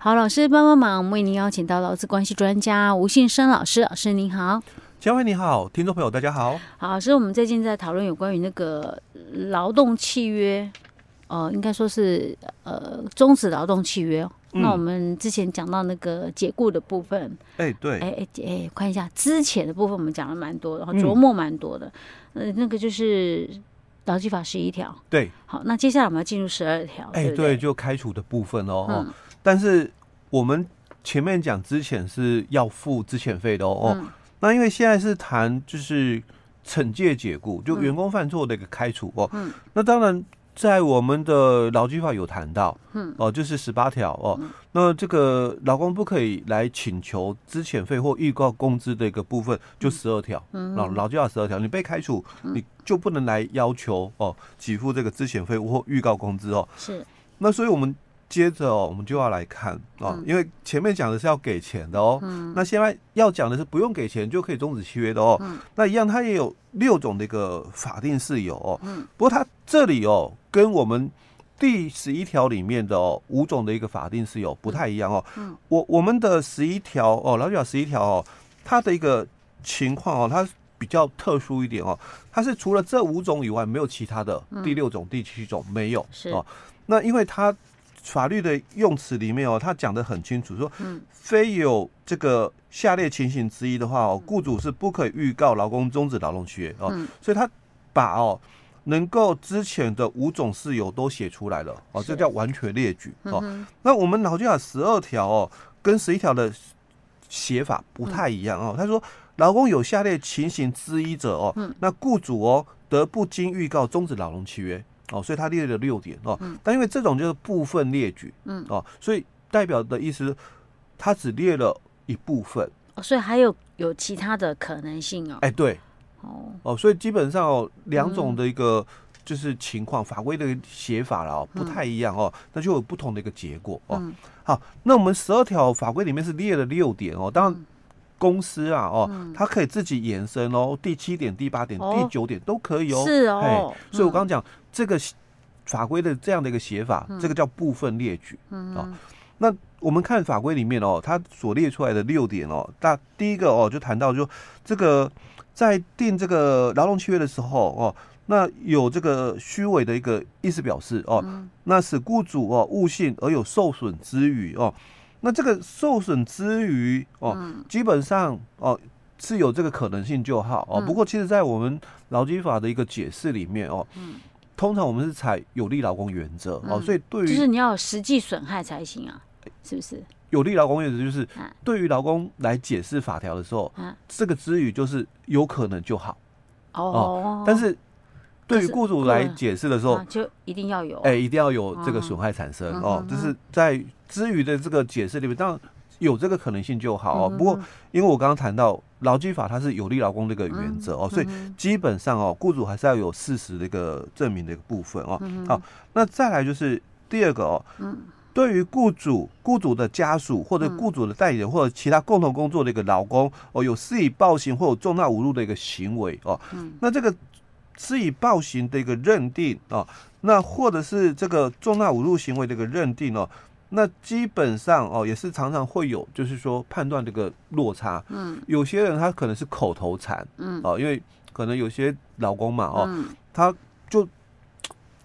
好，老师帮帮忙，为您邀请到劳资关系专家吴信生老师，老师您好。嘉惠你好，听众朋友大家好。好，老师，我们最近在讨论有关于那个劳动契约，呃，应该说是呃终止劳动契约。嗯、那我们之前讲到那个解雇的部分，哎、欸，对，哎哎哎，看一下之前的部分，我们讲了蛮多的，然后琢磨蛮多的。嗯、呃，那个就是劳基法十一条。对，好，那接下来我们要进入十二条。哎、欸，对，就开除的部分哦。嗯、但是我们前面讲之前是要付资遣费的哦。嗯那因为现在是谈就是惩戒解雇，就员工犯错的一个开除哦。嗯。那当然，在我们的劳基法有谈到，嗯，哦，就是十八条哦。那这个劳工不可以来请求资遣费或预告工资的一个部分，就十二条。嗯。劳劳基法十二条，你被开除，你就不能来要求哦给付这个资遣费或预告工资哦。是。那所以我们。接着哦，我们就要来看哦，嗯、因为前面讲的是要给钱的哦，嗯、那现在要讲的是不用给钱就可以终止契约的哦。嗯、那一样，它也有六种的一个法定事由哦。嗯、不过它这里哦，跟我们第十一条里面的哦五种的一个法定事由不太一样哦。嗯、我我们的十一条哦，劳基法十一条哦，它的一个情况哦，它比较特殊一点哦，它是除了这五种以外没有其他的第六种、第七种没有是哦。那因为它法律的用词里面哦，他讲得很清楚，说，非有这个下列情形之一的话哦，雇主是不可以预告劳工终止劳动契约哦。所以他把哦能够之前的五种事由都写出来了哦，这叫完全列举哦。那我们劳基法十二条哦，跟十一条的写法不太一样哦。他说，劳工有下列情形之一者哦，那雇主哦得不经预告终止劳动契约。哦，所以他列了六点哦，嗯、但因为这种就是部分列举，嗯，哦，所以代表的意思，他只列了一部分，哦，所以还有有其他的可能性哦，哎，对，哦，哦，所以基本上哦，两种的一个就是情况，嗯、法规的写法了哦，不太一样哦，那就有不同的一个结果哦。嗯、好，那我们十二条法规里面是列了六点哦，当然。公司啊，哦，它可以自己延伸哦，第七点、第八点、第九点都可以哦。是哦，所以我刚刚讲这个法规的这样的一个写法，这个叫部分列举。啊，哦，那我们看法规里面哦，它所列出来的六点哦，那第一个哦，就谈到就这个在定这个劳动契约的时候哦，那有这个虚伪的一个意思表示哦，那使雇主哦误信而有受损之余哦。那这个受损之余哦，嗯、基本上哦是有这个可能性就好哦。嗯、不过，其实，在我们劳基法的一个解释里面哦，嗯、通常我们是采有利劳工原则、嗯、哦，所以对于就是你要有实际损害才行啊，是不是？有利劳工原则就是对于劳工来解释法条的时候，啊、这个之余就是有可能就好哦，哦，但是。对于雇主来解释的时候，啊、就一定要有，哎，一定要有这个损害产生、嗯、哦。就是在之余的这个解释里面，当然有这个可能性就好哦。嗯、不过，因为我刚刚谈到劳基法它是有利劳工的一个原则哦，嗯、所以基本上哦，雇主还是要有事实的一个证明的一个部分哦。嗯、好，那再来就是第二个哦，嗯、对于雇主、雇主的家属或者雇主的代理人或者其他共同工作的一个劳工哦，有肆意暴行或有重大侮辱的一个行为哦，嗯、那这个。施以暴行的一个认定哦，那或者是这个重大侮辱行为的一个认定哦，那基本上哦也是常常会有，就是说判断这个落差。嗯，有些人他可能是口头禅，嗯，哦，因为可能有些老公嘛，哦，他就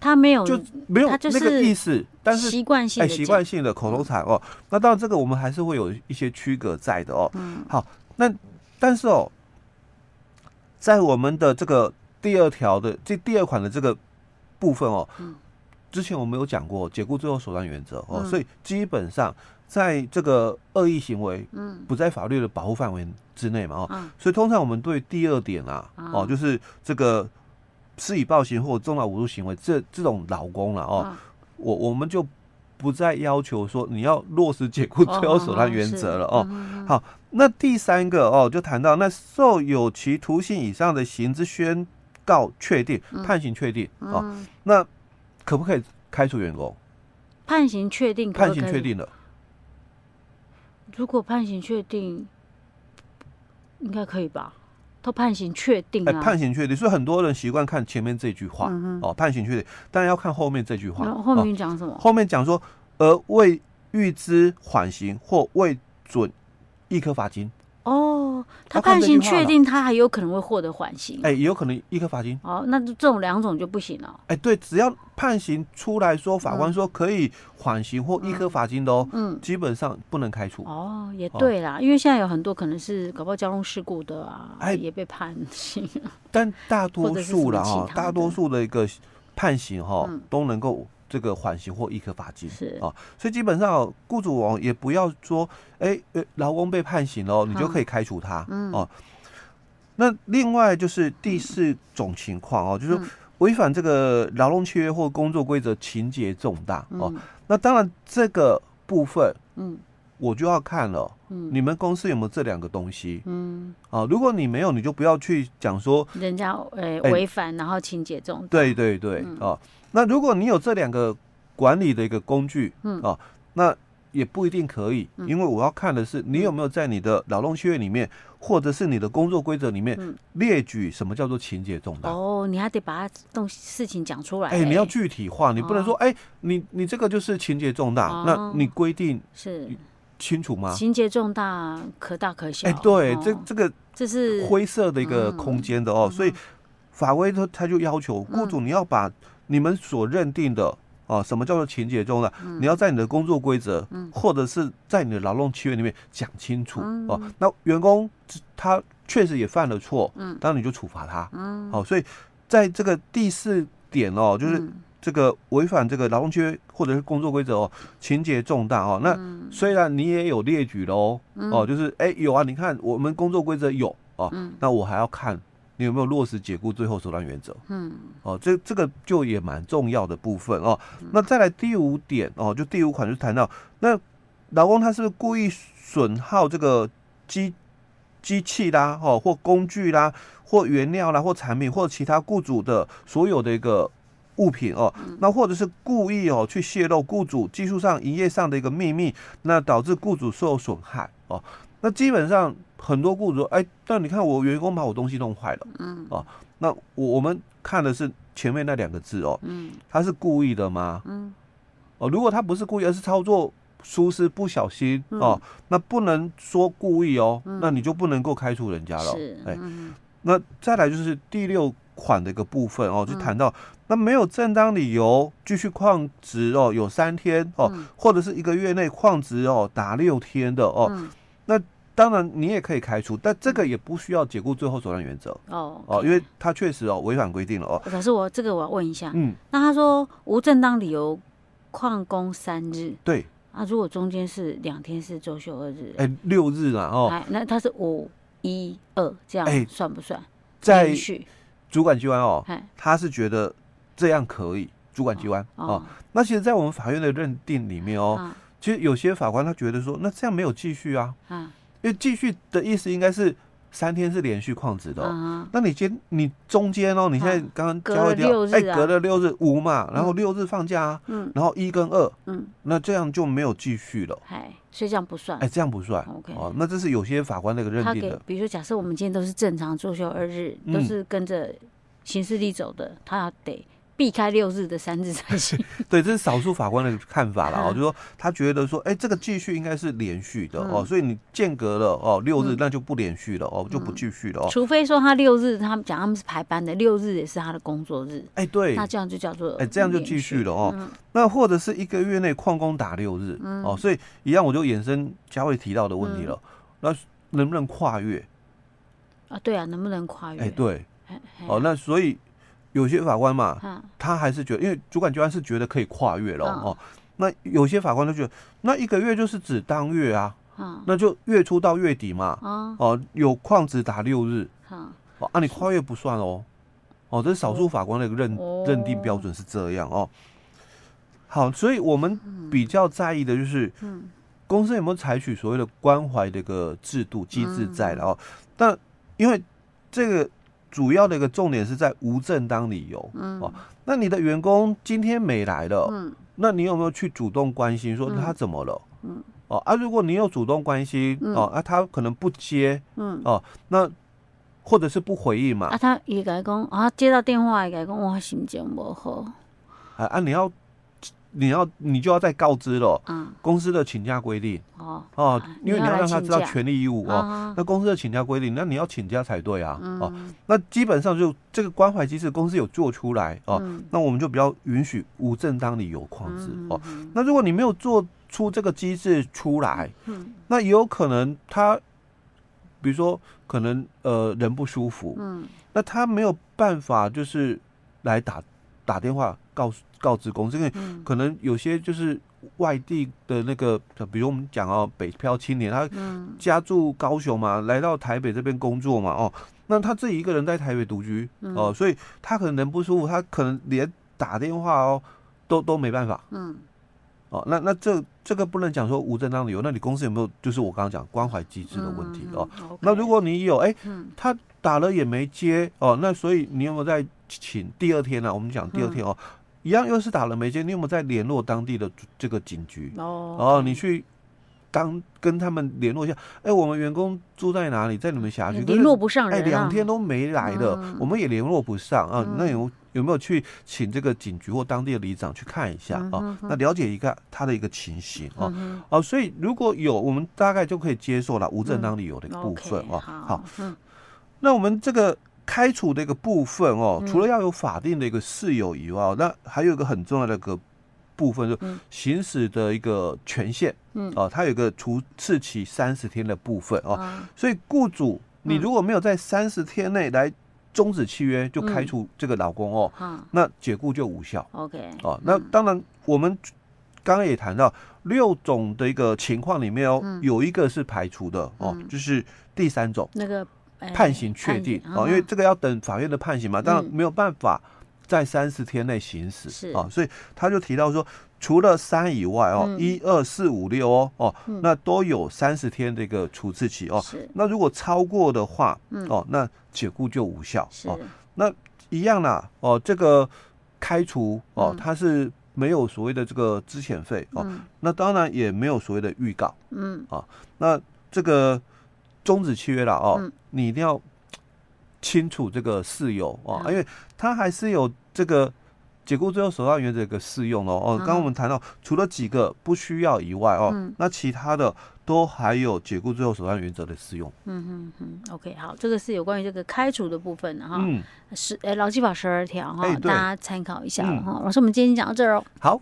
他没有就没有那个意思，但是习惯性哎习惯性的口头禅哦，那当然这个我们还是会有一些区隔在的哦。嗯，好，那但是哦，在我们的这个。第二条的这第二款的这个部分哦，之前我们有讲过解雇最后手段原则哦，所以基本上在这个恶意行为嗯。不在法律的保护范围之内嘛哦，所以通常我们对第二点啊哦，就是这个施以暴行或重大侮辱行为这这种劳工了哦，我我们就不再要求说你要落实解雇最后手段原则了哦。好，那第三个哦，就谈到那受有期徒刑以上的刑之宣告确定判刑确定啊、那可不可以开除员工？判刑确定可可，判刑确定了。如果判刑确定，应该可以吧？都判刑确定啊、欸，判刑确定，所以很多人习惯看前面这句话、嗯、哦，判刑确定，但要看后面这句话。后面讲什么？后面讲说，而未预知缓刑或未准一颗罚金。哦，他判刑确定，他还有可能会获得缓刑。哎，也有可能一颗罚金。哦，那这种两种就不行了。哎，对，只要判刑出来说，法官说可以缓刑或一颗罚金的哦，嗯，基本上不能开除。哦，也对啦，因为现在有很多可能是搞不好交通事故的啊，哎，也被判刑。但大多数了哈，大多数的一个判刑哈都能够。这个缓刑或易科罚金是啊，所以基本上雇主哦也不要说，哎，劳工被判刑了，你就可以开除他嗯哦。那另外就是第四种情况哦，就是违反这个劳动契约或工作规则情节重大哦。那当然这个部分，嗯，我就要看了，嗯，你们公司有没有这两个东西？嗯，啊，如果你没有，你就不要去讲说人家呃违反，然后情节重大。对对对，哦。那如果你有这两个管理的一个工具，嗯啊，那也不一定可以，因为我要看的是你有没有在你的劳动契约里面，或者是你的工作规则里面列举什么叫做情节重大。哦，你还得把它东事情讲出来。哎，你要具体化，你不能说，哎，你你这个就是情节重大，那你规定是清楚吗？情节重大可大可小。哎，对，这这个这是灰色的一个空间的哦，所以法规他他就要求雇主你要把。你们所认定的啊，什么叫做情节重大？你要在你的工作规则，或者是在你的劳动契约里面讲清楚哦。那员工他确实也犯了错，当然你就处罚他。好，所以在这个第四点哦，就是这个违反这个劳动契约或者是工作规则哦，情节重大哦。那虽然你也有列举了哦，哦，就是哎有啊，你看我们工作规则有哦，那我还要看。你有没有落实解雇最后手段原则？嗯，哦，这这个就也蛮重要的部分哦。那再来第五点哦，就第五款就谈到，那劳工他是不是故意损耗这个机机器啦，哦，或工具啦，或原料啦，或产品，或其他雇主的所有的一个物品哦，那或者是故意哦去泄露雇主技术上、营业上的一个秘密，那导致雇主受损害哦。那基本上很多雇主说，哎，但你看我员工把我东西弄坏了，嗯，哦，那我我们看的是前面那两个字哦，嗯，他是故意的吗？嗯，哦，如果他不是故意，而是操作疏失不小心哦，那不能说故意哦，那你就不能够开除人家了，是，哎，那再来就是第六款的一个部分哦，就谈到那没有正当理由继续旷职哦，有三天哦，或者是一个月内旷职哦达六天的哦，那。当然，你也可以开除，但这个也不需要解雇最后手段原则。哦哦，因为他确实哦违反规定了哦。可是我这个我要问一下，嗯，那他说无正当理由旷工三日，对，啊，如果中间是两天是周休二日，哎，六日了哦，那他是五一二这样算不算？在主管机关哦，他是觉得这样可以，主管机关哦。那其实，在我们法院的认定里面哦，其实有些法官他觉得说，那这样没有继续啊，嗯。因为继续的意思应该是三天是连续旷职的，哦，那你今你中间哦，你现在刚刚交掉，哎，隔了六日五嘛，然后六日放假，嗯，然后一跟二，嗯，那这样就没有继续了，哎，所以这样不算，哎，这样不算，OK，哦，那这是有些法官那个认定的，比如说假设我们今天都是正常作休二日，都是跟着行事历走的，他要得。避开六日的三日才 行。对，这是少数法官的看法啦。哦，就说他觉得说，哎，这个继续应该是连续的哦，所以你间隔了哦六日，那就不连续了哦，就不继续了哦。除非说他六日，他们讲他们是排班的，六日也是他的工作日。哎，对，那这样就叫做哎，这样就继续了哦。那或者是一个月内旷工打六日哦，所以一样我就衍生佳慧提到的问题了。那能不能跨越？啊，对啊，能不能跨越？哎，对，哦，那所以。有些法官嘛，他还是觉得，因为主管机关是觉得可以跨越了哦。那有些法官都觉得，那一个月就是指当月啊，那就月初到月底嘛。哦，有旷职达六日，哦，啊，你跨越不算哦。哦，这是少数法官的一个认认定标准是这样哦。好，所以我们比较在意的就是，公司有没有采取所谓的关怀的一个制度机制在的哦。但因为这个。主要的一个重点是在无正当理由，嗯，哦，那你的员工今天没来了，嗯，那你有没有去主动关心说他怎么了，嗯，哦啊，如果你有主动关心，哦啊，他可能不接，嗯，哦，那或者是不回应嘛，啊，他也该讲啊，接到电话也该讲，我心情不好，啊啊，你要你要你就要再告知了，嗯，公司的请假规定。哦哦，因为你要让他知道权利义务哦。那公司的请假规定，那你要请假才对啊，哦，那基本上就这个关怀机制，公司有做出来哦，那我们就比较允许无正当理由旷职哦。那如果你没有做出这个机制出来，嗯，那也有可能他，比如说可能呃人不舒服，嗯，那他没有办法就是来打打电话告诉。告知公司，因为可能有些就是外地的那个，比如我们讲哦，北漂青年，他家住高雄嘛，来到台北这边工作嘛，哦，那他自己一个人在台北独居哦，所以他可能人不舒服，他可能连打电话哦都都没办法，嗯，哦，那那这这个不能讲说无正当理由，那你公司有没有就是我刚刚讲关怀机制的问题哦？那如果你有，哎，他打了也没接哦，那所以你有没有在请第二天呢？我们讲第二天哦。一样又是打了没接，你有没有在联络当地的这个警局？哦，哦，你去当跟他们联络一下。哎，我们员工住在哪里？在你们辖区？联络不上人，哎，两天都没来的，嗯、我们也联络不上啊。那有有没有去请这个警局或当地的里长去看一下啊？那了解一个他的一个情形啊。嗯、哼哦，所以如果有，我们大概就可以接受了无正当理由的一个部分啊。好，那我们这个。开除的一个部分哦，除了要有法定的一个事由以外，那还有一个很重要的一个部分，就行使的一个权限，嗯，哦，它有一个除斥期三十天的部分哦，所以雇主你如果没有在三十天内来终止契约，就开除这个老公哦，那解雇就无效。OK，哦，那当然我们刚刚也谈到六种的一个情况里面哦，有一个是排除的哦，就是第三种。那个。判刑确定哦，因为这个要等法院的判刑嘛，当然没有办法在三十天内行使啊，所以他就提到说，除了三以外哦，一二四五六哦哦，那都有三十天的一个处置期哦。那如果超过的话哦，那解雇就无效哦。那一样啦哦，这个开除哦，它是没有所谓的这个资遣费哦，那当然也没有所谓的预告嗯。啊，那这个。终止契约了哦，嗯、你一定要清楚这个事由哦，嗯、因为它还是有这个解雇最后手段原则的适用哦。哦，刚刚我们谈到，除了几个不需要以外哦，嗯、那其他的都还有解雇最后手段原则的适用。嗯嗯嗯，OK，好，这个是有关于这个开除的部分哈。嗯，是呃劳基法十二条哈，大家参考一下哈。嗯、老师，我们今天讲到这儿哦。好。